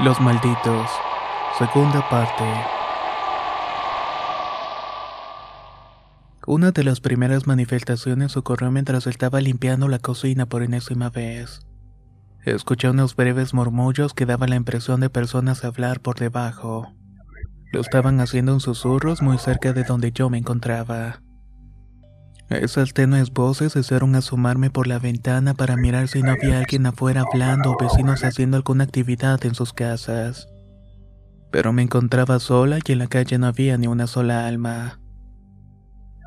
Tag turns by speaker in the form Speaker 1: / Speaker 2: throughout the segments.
Speaker 1: Los malditos. Segunda parte. Una de las primeras manifestaciones ocurrió mientras estaba limpiando la cocina por enésima vez. Escuché unos breves murmullos que daban la impresión de personas hablar por debajo. Lo estaban haciendo en susurros muy cerca de donde yo me encontraba. Esas tenues voces hicieron asomarme por la ventana para mirar si no había alguien afuera hablando o vecinos haciendo alguna actividad en sus casas. Pero me encontraba sola y en la calle no había ni una sola alma.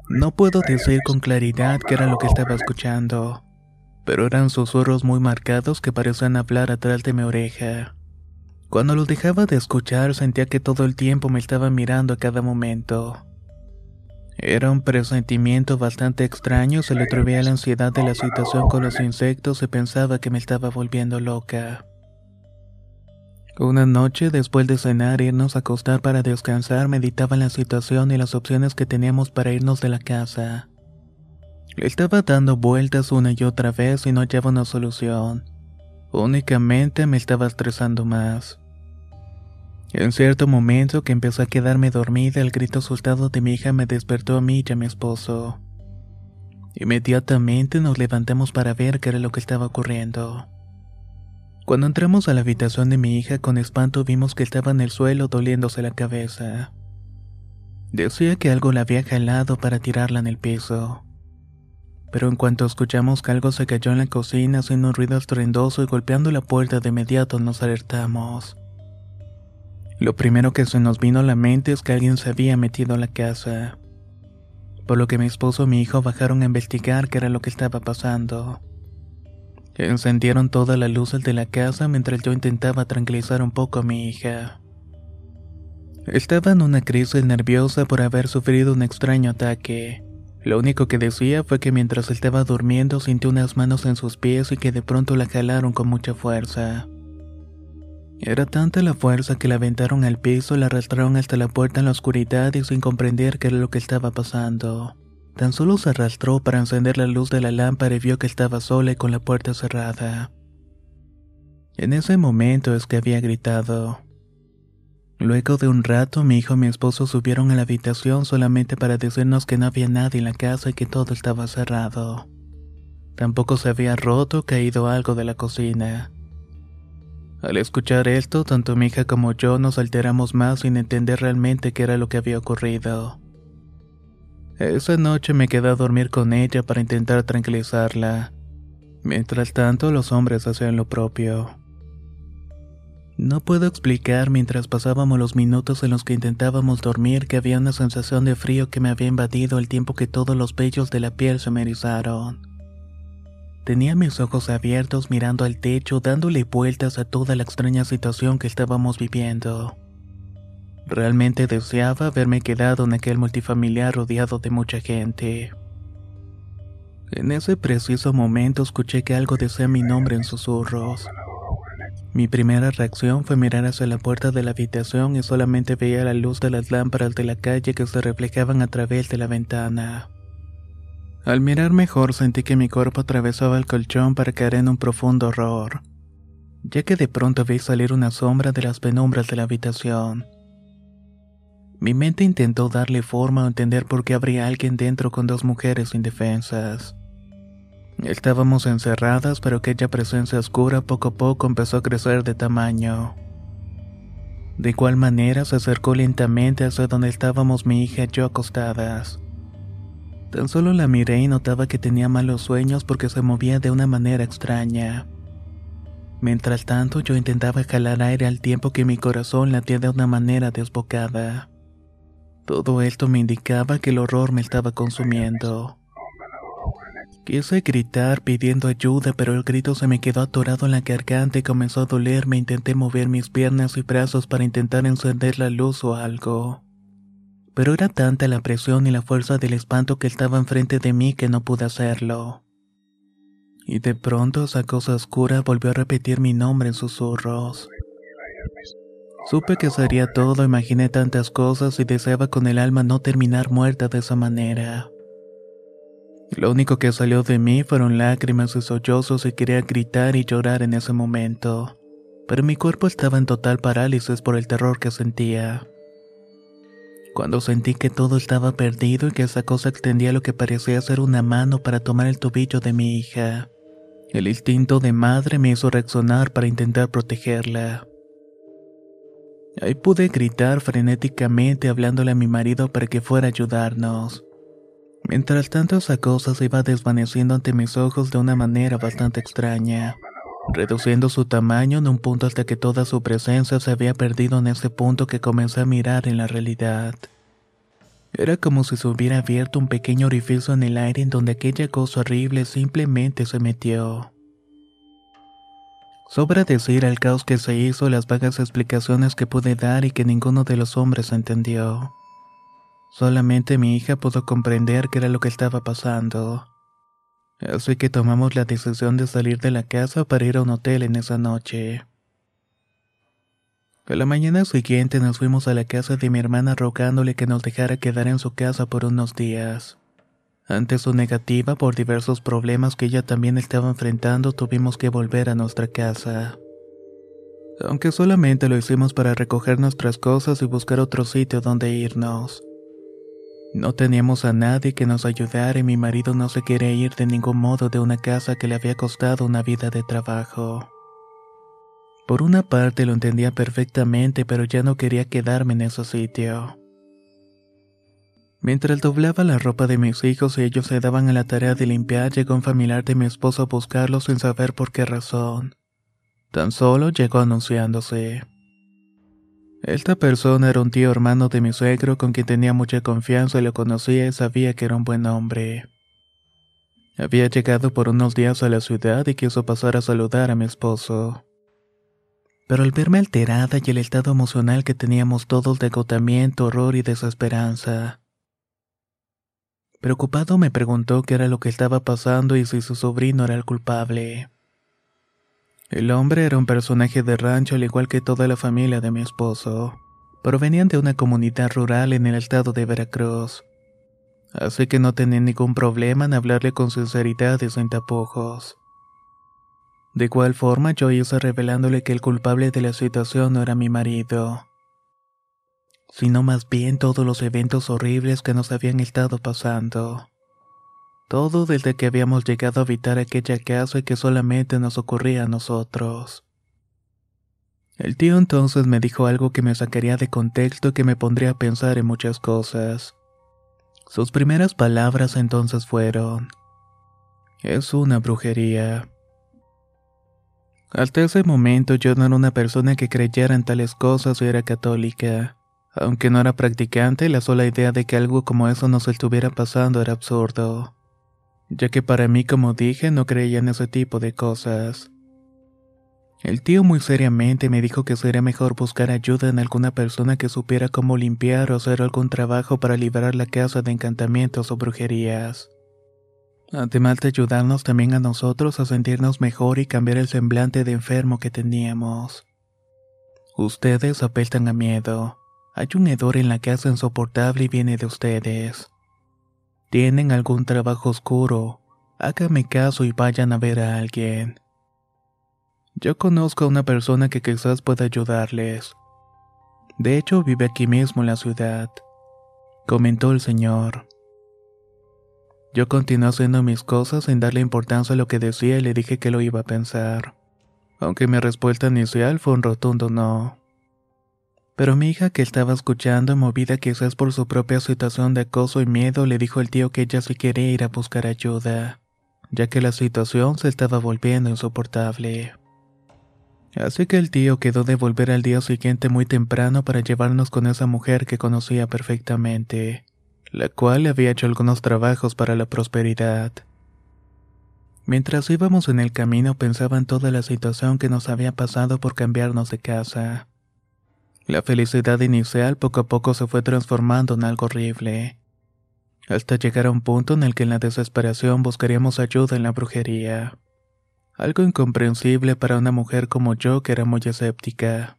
Speaker 1: No puedo decir con claridad qué era lo que estaba escuchando, pero eran susurros muy marcados que parecían hablar atrás de mi oreja. Cuando los dejaba de escuchar sentía que todo el tiempo me estaba mirando a cada momento. Era un presentimiento bastante extraño, se le atribuía la ansiedad de la situación con los insectos y pensaba que me estaba volviendo loca. Una noche, después de cenar e irnos a acostar para descansar, meditaba en la situación y las opciones que teníamos para irnos de la casa. Le estaba dando vueltas una y otra vez y no hallaba una solución. Únicamente me estaba estresando más. En cierto momento que empezó a quedarme dormida, el grito asustado de mi hija me despertó a mí y a mi esposo. Inmediatamente nos levantamos para ver qué era lo que estaba ocurriendo. Cuando entramos a la habitación de mi hija, con espanto vimos que estaba en el suelo doliéndose la cabeza. Decía que algo la había jalado para tirarla en el piso. Pero en cuanto escuchamos que algo se cayó en la cocina haciendo un ruido estruendoso y golpeando la puerta de inmediato nos alertamos. Lo primero que se nos vino a la mente es que alguien se había metido a la casa. Por lo que mi esposo y mi hijo bajaron a investigar qué era lo que estaba pasando. Encendieron todas las luces de la casa mientras yo intentaba tranquilizar un poco a mi hija. Estaba en una crisis nerviosa por haber sufrido un extraño ataque. Lo único que decía fue que mientras estaba durmiendo sintió unas manos en sus pies y que de pronto la jalaron con mucha fuerza. Era tanta la fuerza que la aventaron al piso la arrastraron hasta la puerta en la oscuridad y sin comprender qué era lo que estaba pasando. Tan solo se arrastró para encender la luz de la lámpara y vio que estaba sola y con la puerta cerrada. En ese momento es que había gritado. Luego de un rato, mi hijo y mi esposo subieron a la habitación solamente para decirnos que no había nadie en la casa y que todo estaba cerrado. Tampoco se había roto o caído algo de la cocina. Al escuchar esto, tanto mi hija como yo nos alteramos más sin entender realmente qué era lo que había ocurrido. Esa noche me quedé a dormir con ella para intentar tranquilizarla. Mientras tanto, los hombres hacían lo propio. No puedo explicar mientras pasábamos los minutos en los que intentábamos dormir que había una sensación de frío que me había invadido al tiempo que todos los vellos de la piel se me erizaron. Tenía mis ojos abiertos mirando al techo, dándole vueltas a toda la extraña situación que estábamos viviendo. Realmente deseaba haberme quedado en aquel multifamiliar rodeado de mucha gente. En ese preciso momento escuché que algo decía mi nombre en susurros. Mi primera reacción fue mirar hacia la puerta de la habitación y solamente veía la luz de las lámparas de la calle que se reflejaban a través de la ventana. Al mirar mejor sentí que mi cuerpo atravesaba el colchón para caer en un profundo horror, ya que de pronto vi salir una sombra de las penumbras de la habitación. Mi mente intentó darle forma o entender por qué habría alguien dentro con dos mujeres indefensas. Estábamos encerradas, pero aquella presencia oscura poco a poco empezó a crecer de tamaño. De igual manera se acercó lentamente hacia donde estábamos mi hija y yo acostadas. Tan solo la miré y notaba que tenía malos sueños porque se movía de una manera extraña. Mientras tanto yo intentaba jalar aire al tiempo que mi corazón latía de una manera desbocada. Todo esto me indicaba que el horror me estaba consumiendo. Quise gritar pidiendo ayuda, pero el grito se me quedó atorado en la garganta y comenzó a dolerme. Intenté mover mis piernas y brazos para intentar encender la luz o algo. Pero era tanta la presión y la fuerza del espanto que estaba enfrente de mí que no pude hacerlo. Y de pronto esa cosa oscura volvió a repetir mi nombre en susurros. Supe que sería todo, imaginé tantas cosas y deseaba con el alma no terminar muerta de esa manera. Lo único que salió de mí fueron lágrimas y sollozos y quería gritar y llorar en ese momento, pero mi cuerpo estaba en total parálisis por el terror que sentía. Cuando sentí que todo estaba perdido y que esa cosa extendía lo que parecía ser una mano para tomar el tobillo de mi hija, el instinto de madre me hizo reaccionar para intentar protegerla. Ahí pude gritar frenéticamente hablándole a mi marido para que fuera a ayudarnos. Mientras tanto esa cosa se iba desvaneciendo ante mis ojos de una manera bastante extraña, reduciendo su tamaño en un punto hasta que toda su presencia se había perdido en ese punto que comencé a mirar en la realidad. Era como si se hubiera abierto un pequeño orificio en el aire en donde aquella cosa horrible simplemente se metió. Sobra decir el caos que se hizo, las vagas explicaciones que pude dar y que ninguno de los hombres entendió. Solamente mi hija pudo comprender qué era lo que estaba pasando. Así que tomamos la decisión de salir de la casa para ir a un hotel en esa noche. A la mañana siguiente nos fuimos a la casa de mi hermana rogándole que nos dejara quedar en su casa por unos días. Ante su negativa por diversos problemas que ella también estaba enfrentando, tuvimos que volver a nuestra casa. Aunque solamente lo hicimos para recoger nuestras cosas y buscar otro sitio donde irnos. No teníamos a nadie que nos ayudara y mi marido no se quería ir de ningún modo de una casa que le había costado una vida de trabajo. Por una parte lo entendía perfectamente, pero ya no quería quedarme en ese sitio. Mientras doblaba la ropa de mis hijos y ellos se daban a la tarea de limpiar, llegó un familiar de mi esposo a buscarlos sin saber por qué razón. Tan solo llegó anunciándose. Esta persona era un tío hermano de mi suegro con quien tenía mucha confianza y lo conocía y sabía que era un buen hombre. Había llegado por unos días a la ciudad y quiso pasar a saludar a mi esposo. Pero al verme alterada y el estado emocional que teníamos todos de agotamiento, horror y desesperanza, preocupado me preguntó qué era lo que estaba pasando y si su sobrino era el culpable. El hombre era un personaje de rancho al igual que toda la familia de mi esposo. Provenían de una comunidad rural en el estado de Veracruz. Así que no tenía ningún problema en hablarle con sinceridad y sin tapujos. De igual forma yo hice revelándole que el culpable de la situación no era mi marido, sino más bien todos los eventos horribles que nos habían estado pasando. Todo desde que habíamos llegado a habitar aquella casa y que solamente nos ocurría a nosotros. El tío entonces me dijo algo que me sacaría de contexto y que me pondría a pensar en muchas cosas. Sus primeras palabras entonces fueron, es una brujería. Hasta ese momento yo no era una persona que creyera en tales cosas o era católica. Aunque no era practicante, la sola idea de que algo como eso nos estuviera pasando era absurdo ya que para mí, como dije, no creía en ese tipo de cosas. El tío muy seriamente me dijo que sería mejor buscar ayuda en alguna persona que supiera cómo limpiar o hacer algún trabajo para liberar la casa de encantamientos o brujerías. Además de ayudarnos también a nosotros a sentirnos mejor y cambiar el semblante de enfermo que teníamos. Ustedes apestan a miedo. Hay un hedor en la casa insoportable y viene de ustedes tienen algún trabajo oscuro, háganme caso y vayan a ver a alguien. Yo conozco a una persona que quizás pueda ayudarles. De hecho, vive aquí mismo en la ciudad, comentó el señor. Yo continué haciendo mis cosas sin darle importancia a lo que decía y le dije que lo iba a pensar, aunque mi respuesta inicial fue un rotundo no. Pero mi hija que estaba escuchando, movida quizás por su propia situación de acoso y miedo, le dijo al tío que ella sí quería ir a buscar ayuda, ya que la situación se estaba volviendo insoportable. Así que el tío quedó de volver al día siguiente muy temprano para llevarnos con esa mujer que conocía perfectamente la cual había hecho algunos trabajos para la prosperidad. Mientras íbamos en el camino pensaba en toda la situación que nos había pasado por cambiarnos de casa. La felicidad inicial poco a poco se fue transformando en algo horrible, hasta llegar a un punto en el que en la desesperación buscaríamos ayuda en la brujería. Algo incomprensible para una mujer como yo que era muy escéptica.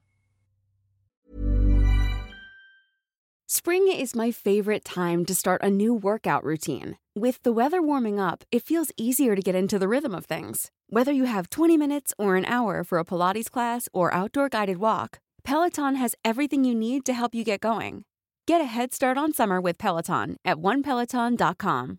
Speaker 2: Spring is my favorite time to start a new workout routine. With the weather warming up, it feels easier to get into the rhythm of things. Whether you have 20 minutes or an hour for a Pilates class or outdoor guided walk, Peloton has everything you need to help you get going. Get a head start on summer with Peloton at onepeloton.com.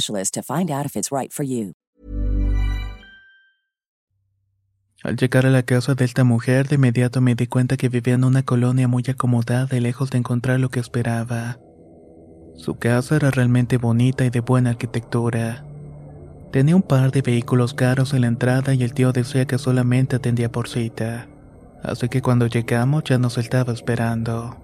Speaker 3: specialist to find out if it's right for you.
Speaker 1: Al llegar a la casa de esta mujer, de inmediato me di cuenta que vivía en una colonia muy acomodada y lejos de encontrar lo que esperaba. Su casa era realmente bonita y de buena arquitectura. Tenía un par de vehículos caros en la entrada y el tío decía que solamente atendía por cita. Así que cuando llegamos ya nos estaba esperando.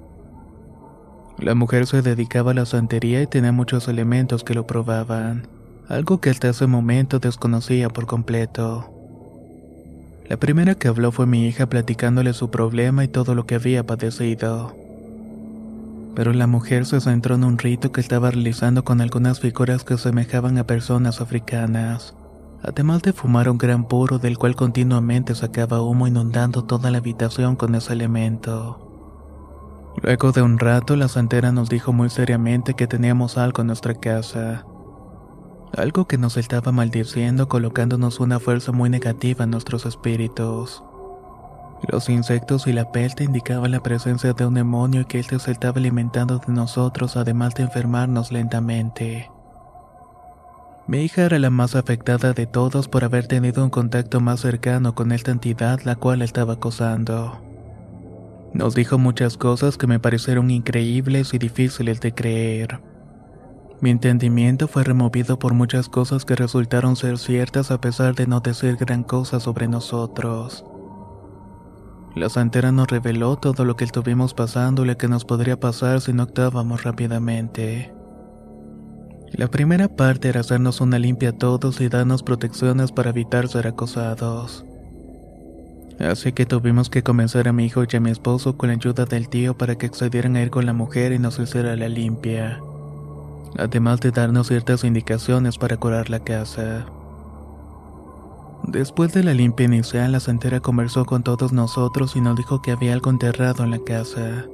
Speaker 1: La mujer se dedicaba a la santería y tenía muchos elementos que lo probaban, algo que hasta ese momento desconocía por completo. La primera que habló fue mi hija platicándole su problema y todo lo que había padecido. Pero la mujer se centró en un rito que estaba realizando con algunas figuras que semejaban a personas africanas, además de fumar un gran puro del cual continuamente sacaba humo inundando toda la habitación con ese elemento. Luego de un rato, la santera nos dijo muy seriamente que teníamos algo en nuestra casa. Algo que nos estaba maldiciendo colocándonos una fuerza muy negativa en nuestros espíritus. Los insectos y la pelta indicaban la presencia de un demonio y que éste se estaba alimentando de nosotros además de enfermarnos lentamente. Mi hija era la más afectada de todos por haber tenido un contacto más cercano con esta entidad la cual estaba acosando. Nos dijo muchas cosas que me parecieron increíbles y difíciles de creer. Mi entendimiento fue removido por muchas cosas que resultaron ser ciertas a pesar de no decir gran cosa sobre nosotros. La santera nos reveló todo lo que estuvimos pasando y lo que nos podría pasar si no actuábamos rápidamente. La primera parte era hacernos una limpia a todos y darnos protecciones para evitar ser acosados. Así que tuvimos que convencer a mi hijo y a mi esposo con la ayuda del tío para que accedieran a ir con la mujer y nos hiciera la limpia. Además de darnos ciertas indicaciones para curar la casa. Después de la limpia inicial, la santera conversó con todos nosotros y nos dijo que había algo enterrado en la casa.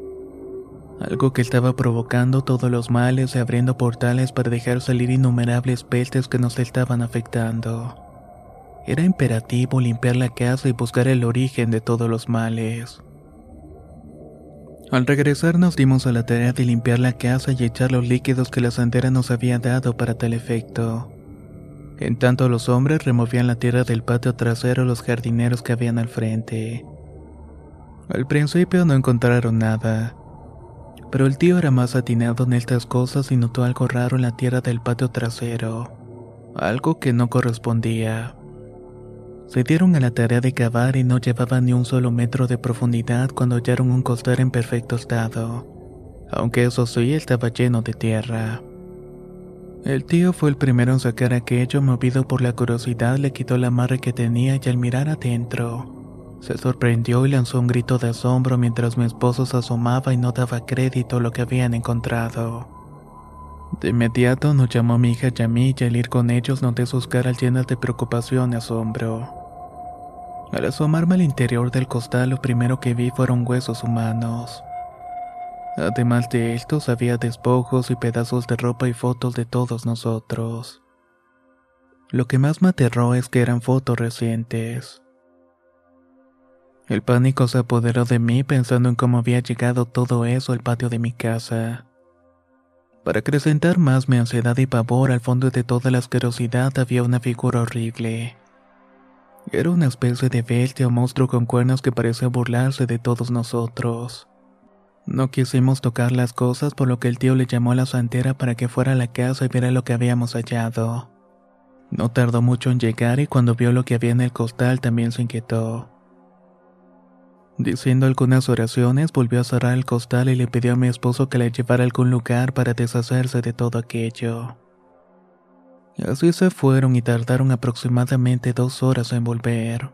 Speaker 1: Algo que estaba provocando todos los males y abriendo portales para dejar salir innumerables pestes que nos estaban afectando. Era imperativo limpiar la casa y buscar el origen de todos los males. Al regresar nos dimos a la tarea de limpiar la casa y echar los líquidos que la santera nos había dado para tal efecto. En tanto los hombres removían la tierra del patio trasero los jardineros que habían al frente. Al principio no encontraron nada, Pero el tío era más atinado en estas cosas y notó algo raro en la tierra del patio trasero, algo que no correspondía. Se dieron a la tarea de cavar y no llevaban ni un solo metro de profundidad cuando hallaron un costal en perfecto estado, aunque eso sí estaba lleno de tierra. El tío fue el primero en sacar aquello, movido por la curiosidad, le quitó la amarre que tenía y al mirar adentro, se sorprendió y lanzó un grito de asombro mientras mi esposo se asomaba y no daba crédito a lo que habían encontrado. De inmediato nos llamó mi hija Yami y al ir con ellos noté sus caras llenas de preocupación y asombro. Al asomarme al interior del costal lo primero que vi fueron huesos humanos. Además de estos había despojos y pedazos de ropa y fotos de todos nosotros. Lo que más me aterró es que eran fotos recientes. El pánico se apoderó de mí pensando en cómo había llegado todo eso al patio de mi casa. Para acrecentar más mi ansiedad y pavor, al fondo de toda la asquerosidad había una figura horrible. Era una especie de bestia o monstruo con cuernos que parecía burlarse de todos nosotros. No quisimos tocar las cosas, por lo que el tío le llamó a la santera para que fuera a la casa y viera lo que habíamos hallado. No tardó mucho en llegar y cuando vio lo que había en el costal también se inquietó. Diciendo algunas oraciones, volvió a cerrar el costal y le pidió a mi esposo que la llevara a algún lugar para deshacerse de todo aquello. Así se fueron y tardaron aproximadamente dos horas en volver.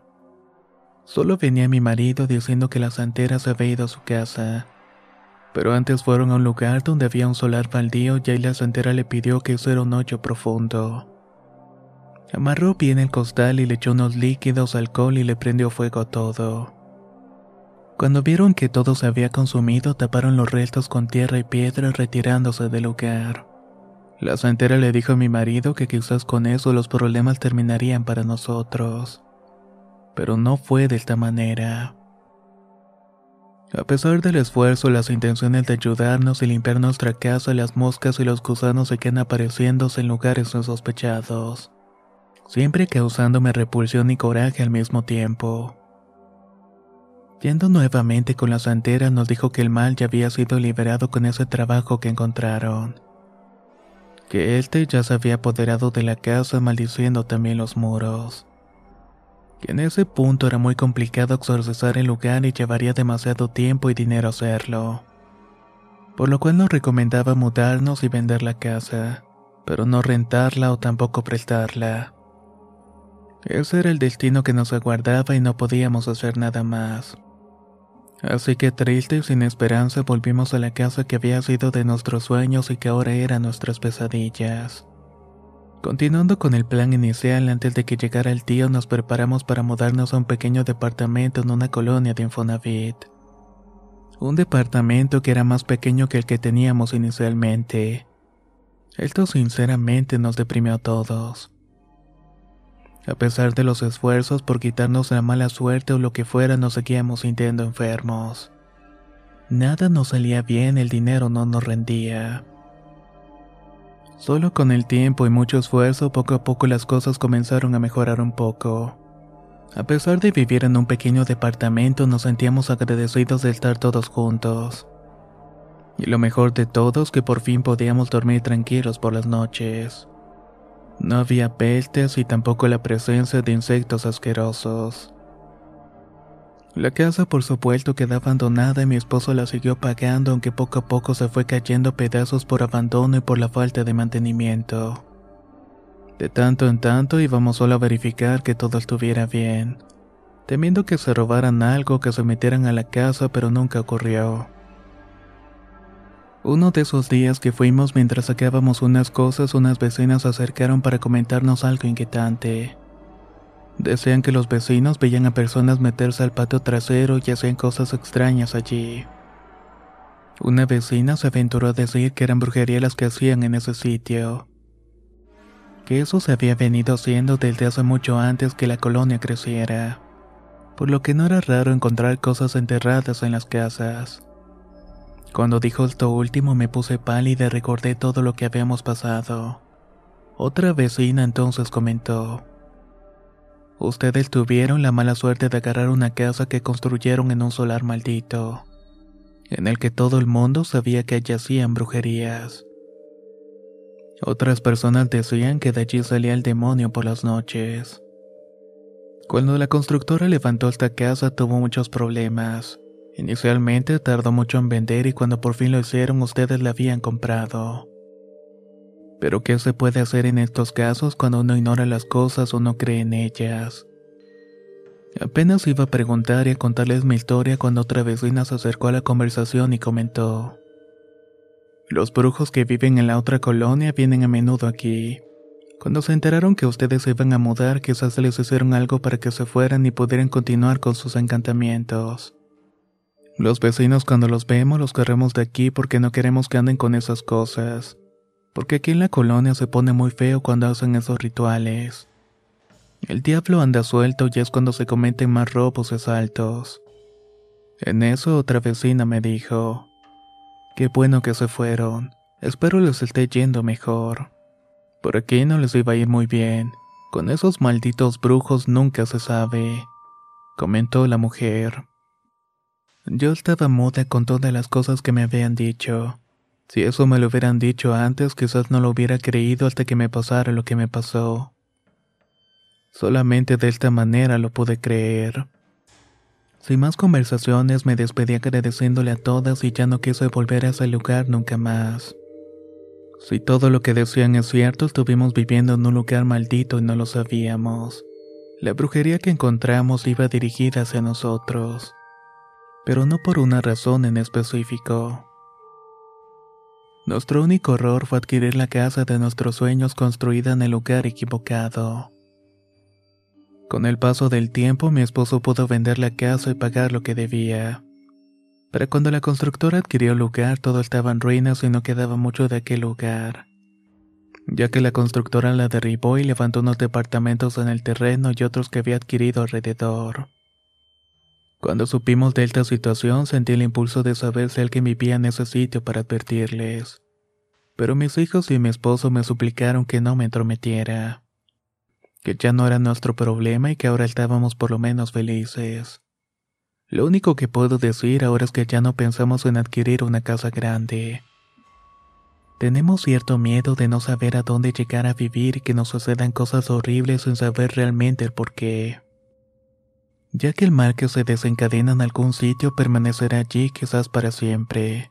Speaker 1: Solo venía mi marido diciendo que la santera se había ido a su casa. Pero antes fueron a un lugar donde había un solar baldío y ahí la santera le pidió que hiciera un hoyo profundo. Amarró bien el costal y le echó unos líquidos, alcohol y le prendió fuego a todo. Cuando vieron que todo se había consumido, taparon los restos con tierra y piedra retirándose del lugar. La santera le dijo a mi marido que quizás con eso los problemas terminarían para nosotros. Pero no fue de esta manera. A pesar del esfuerzo, las intenciones de ayudarnos y limpiar nuestra casa, las moscas y los gusanos seguían apareciéndose en lugares insospechados, siempre causándome repulsión y coraje al mismo tiempo. Yendo nuevamente con la santera nos dijo que el mal ya había sido liberado con ese trabajo que encontraron. Que éste ya se había apoderado de la casa maldiciendo también los muros. Que en ese punto era muy complicado exorcizar el lugar y llevaría demasiado tiempo y dinero hacerlo. Por lo cual nos recomendaba mudarnos y vender la casa, pero no rentarla o tampoco prestarla. Ese era el destino que nos aguardaba y no podíamos hacer nada más. Así que triste y sin esperanza volvimos a la casa que había sido de nuestros sueños y que ahora era nuestras pesadillas. Continuando con el plan inicial, antes de que llegara el tío nos preparamos para mudarnos a un pequeño departamento en una colonia de Infonavit. Un departamento que era más pequeño que el que teníamos inicialmente. Esto sinceramente nos deprimió a todos. A pesar de los esfuerzos por quitarnos la mala suerte o lo que fuera, nos seguíamos sintiendo enfermos. Nada nos salía bien, el dinero no nos rendía. Solo con el tiempo y mucho esfuerzo, poco a poco las cosas comenzaron a mejorar un poco. A pesar de vivir en un pequeño departamento, nos sentíamos agradecidos de estar todos juntos. Y lo mejor de todo es que por fin podíamos dormir tranquilos por las noches. No había pestes y tampoco la presencia de insectos asquerosos. La casa por supuesto quedaba abandonada y mi esposo la siguió pagando aunque poco a poco se fue cayendo pedazos por abandono y por la falta de mantenimiento. De tanto en tanto íbamos solo a verificar que todo estuviera bien, temiendo que se robaran algo que se metieran a la casa pero nunca ocurrió. Uno de esos días que fuimos mientras sacábamos unas cosas, unas vecinas se acercaron para comentarnos algo inquietante. Decían que los vecinos veían a personas meterse al patio trasero y hacían cosas extrañas allí. Una vecina se aventuró a decir que eran brujerías las que hacían en ese sitio. Que eso se había venido haciendo desde hace mucho antes que la colonia creciera, por lo que no era raro encontrar cosas enterradas en las casas. Cuando dijo esto último me puse pálida y recordé todo lo que habíamos pasado. Otra vecina entonces comentó. Ustedes tuvieron la mala suerte de agarrar una casa que construyeron en un solar maldito. en el que todo el mundo sabía que allí hacían brujerías. Otras personas decían que de allí salía el demonio por las noches. Cuando la constructora levantó esta casa tuvo muchos problemas. Inicialmente tardó mucho en vender y cuando por fin lo hicieron ustedes la habían comprado. Pero ¿qué se puede hacer en estos casos cuando uno ignora las cosas o no cree en ellas? Apenas iba a preguntar y a contarles mi historia cuando otra vecina se acercó a la conversación y comentó. Los brujos que viven en la otra colonia vienen a menudo aquí. Cuando se enteraron que ustedes se iban a mudar, quizás les hicieron algo para que se fueran y pudieran continuar con sus encantamientos. Los vecinos cuando los vemos los corremos de aquí porque no queremos que anden con esas cosas. Porque aquí en la colonia se pone muy feo cuando hacen esos rituales. El diablo anda suelto y es cuando se cometen más robos y asaltos. En eso otra vecina me dijo, Qué bueno que se fueron. Espero les esté yendo mejor. Por aquí no les iba a ir muy bien. Con esos malditos brujos nunca se sabe, comentó la mujer. Yo estaba muda con todas las cosas que me habían dicho. Si eso me lo hubieran dicho antes, quizás no lo hubiera creído hasta que me pasara lo que me pasó. Solamente de esta manera lo pude creer. Sin más conversaciones me despedí agradeciéndole a todas y ya no quise volver a ese lugar nunca más. Si todo lo que decían es cierto, estuvimos viviendo en un lugar maldito y no lo sabíamos. La brujería que encontramos iba dirigida hacia nosotros, pero no por una razón en específico. Nuestro único horror fue adquirir la casa de nuestros sueños construida en el lugar equivocado. Con el paso del tiempo, mi esposo pudo vender la casa y pagar lo que debía. Pero cuando la constructora adquirió el lugar, todo estaba en ruinas y no quedaba mucho de aquel lugar. Ya que la constructora la derribó y levantó unos departamentos en el terreno y otros que había adquirido alrededor. Cuando supimos de esta situación, sentí el impulso de saber si alguien vivía en ese sitio para advertirles. Pero mis hijos y mi esposo me suplicaron que no me entrometiera que ya no era nuestro problema y que ahora estábamos por lo menos felices. Lo único que puedo decir ahora es que ya no pensamos en adquirir una casa grande. Tenemos cierto miedo de no saber a dónde llegar a vivir y que nos sucedan cosas horribles sin saber realmente el por qué. Ya que el mal que se desencadena en algún sitio permanecerá allí quizás para siempre.